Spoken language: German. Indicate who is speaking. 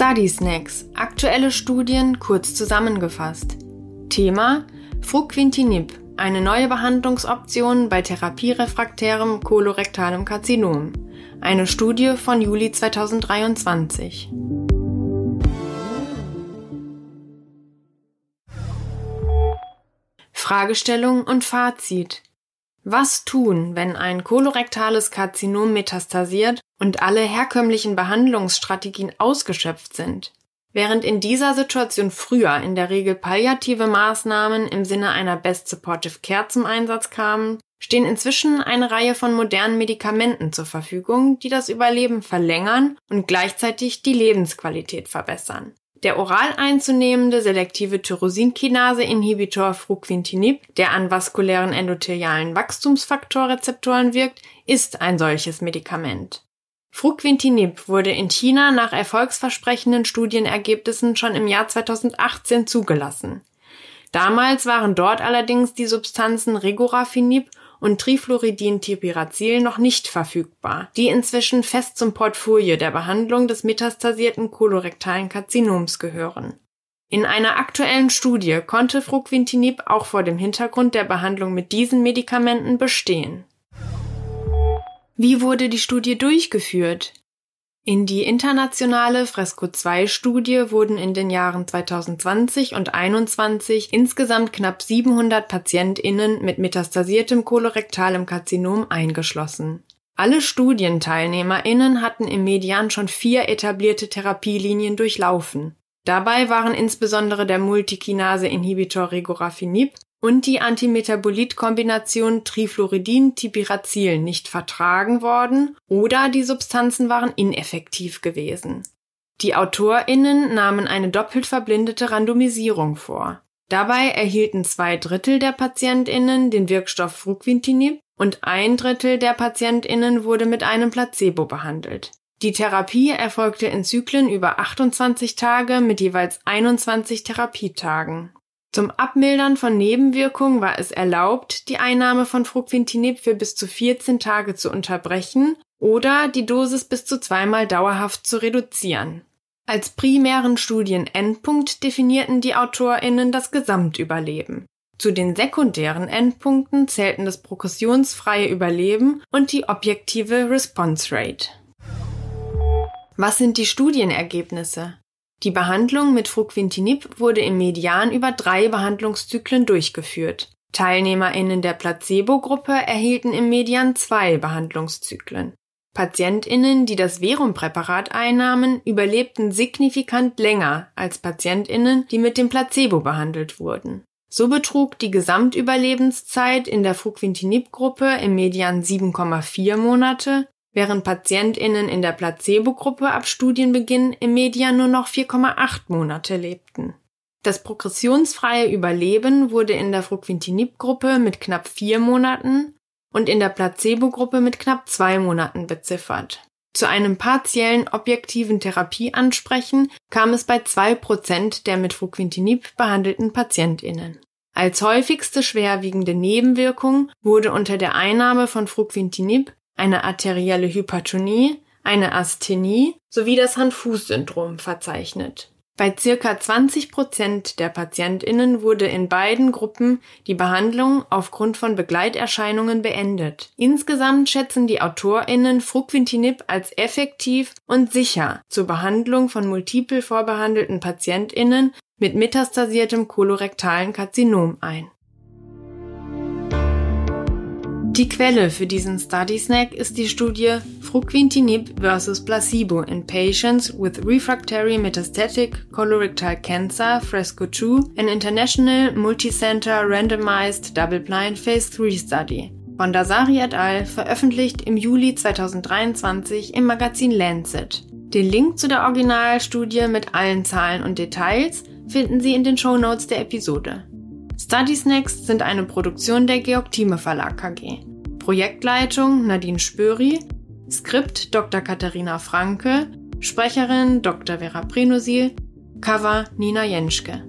Speaker 1: Study Snacks. Aktuelle Studien kurz zusammengefasst. Thema Fruquintinib. Eine neue Behandlungsoption bei therapierefraktärem kolorektalem Karzinom. Eine Studie von Juli 2023. Fragestellung und Fazit. Was tun, wenn ein kolorektales Karzinom metastasiert und alle herkömmlichen Behandlungsstrategien ausgeschöpft sind? Während in dieser Situation früher in der Regel palliative Maßnahmen im Sinne einer Best Supportive Care zum Einsatz kamen, stehen inzwischen eine Reihe von modernen Medikamenten zur Verfügung, die das Überleben verlängern und gleichzeitig die Lebensqualität verbessern. Der oral einzunehmende selektive Tyrosinkinase-Inhibitor Fruquintinib, der an vaskulären endothelialen Wachstumsfaktorrezeptoren wirkt, ist ein solches Medikament. Fruquintinib wurde in China nach erfolgsversprechenden Studienergebnissen schon im Jahr 2018 zugelassen. Damals waren dort allerdings die Substanzen Regorafenib und Trifluoridin-Tipiracil noch nicht verfügbar, die inzwischen fest zum Portfolio der Behandlung des metastasierten kolorektalen Karzinoms gehören. In einer aktuellen Studie konnte Fruquintinib auch vor dem Hintergrund der Behandlung mit diesen Medikamenten bestehen. Wie wurde die Studie durchgeführt? In die internationale Fresco-2-Studie wurden in den Jahren 2020 und 2021 insgesamt knapp 700 PatientInnen mit metastasiertem kolorektalem Karzinom eingeschlossen. Alle StudienteilnehmerInnen hatten im Median schon vier etablierte Therapielinien durchlaufen. Dabei waren insbesondere der Multikinase-Inhibitor Regorafenib und die Antimetabolit-Kombination Trifluoridin-Tipiracil nicht vertragen worden oder die Substanzen waren ineffektiv gewesen. Die AutorInnen nahmen eine doppelt verblindete Randomisierung vor. Dabei erhielten zwei Drittel der PatientInnen den Wirkstoff Fruquintinib und ein Drittel der PatientInnen wurde mit einem Placebo behandelt. Die Therapie erfolgte in Zyklen über 28 Tage mit jeweils 21 Therapietagen. Zum Abmildern von Nebenwirkungen war es erlaubt, die Einnahme von Fruquintinib für bis zu 14 Tage zu unterbrechen oder die Dosis bis zu zweimal dauerhaft zu reduzieren. Als primären Studienendpunkt definierten die AutorInnen das Gesamtüberleben. Zu den sekundären Endpunkten zählten das progressionsfreie Überleben und die objektive Response Rate. Was sind die Studienergebnisse? Die Behandlung mit Fruquintinib wurde im Median über drei Behandlungszyklen durchgeführt. TeilnehmerInnen der Placebo-Gruppe erhielten im Median zwei Behandlungszyklen. PatientInnen, die das Verumpräparat einnahmen, überlebten signifikant länger als PatientInnen, die mit dem Placebo behandelt wurden. So betrug die Gesamtüberlebenszeit in der Fruquintinib-Gruppe im Median 7,4 Monate während PatientInnen in der Placebo-Gruppe ab Studienbeginn im Median nur noch 4,8 Monate lebten. Das progressionsfreie Überleben wurde in der Fruquintinib-Gruppe mit knapp vier Monaten und in der Placebo-Gruppe mit knapp zwei Monaten beziffert. Zu einem partiellen objektiven Therapieansprechen kam es bei zwei Prozent der mit Fruquintinib behandelten PatientInnen. Als häufigste schwerwiegende Nebenwirkung wurde unter der Einnahme von Fruquintinib eine arterielle Hypertonie, eine Asthenie sowie das Hand-Fuß-Syndrom verzeichnet. Bei circa 20 Prozent der PatientInnen wurde in beiden Gruppen die Behandlung aufgrund von Begleiterscheinungen beendet. Insgesamt schätzen die AutorInnen Fruquintinib als effektiv und sicher zur Behandlung von multiple vorbehandelten PatientInnen mit metastasiertem kolorektalen Karzinom ein. Die Quelle für diesen Study Snack ist die Studie Fruquintinib vs. Placebo in Patients with Refractory Metastatic Colorectal Cancer Fresco 2, an International Multicenter Randomized Double-Blind Phase 3 Study von Dasari et al. veröffentlicht im Juli 2023 im Magazin Lancet. Den Link zu der Originalstudie mit allen Zahlen und Details finden Sie in den Show Notes der Episode. Study Snacks sind eine Produktion der Georg Thieme Verlag KG. Projektleitung Nadine Spöri, Skript Dr. Katharina Franke, Sprecherin Dr. Vera Prenosil, Cover Nina Jenschke.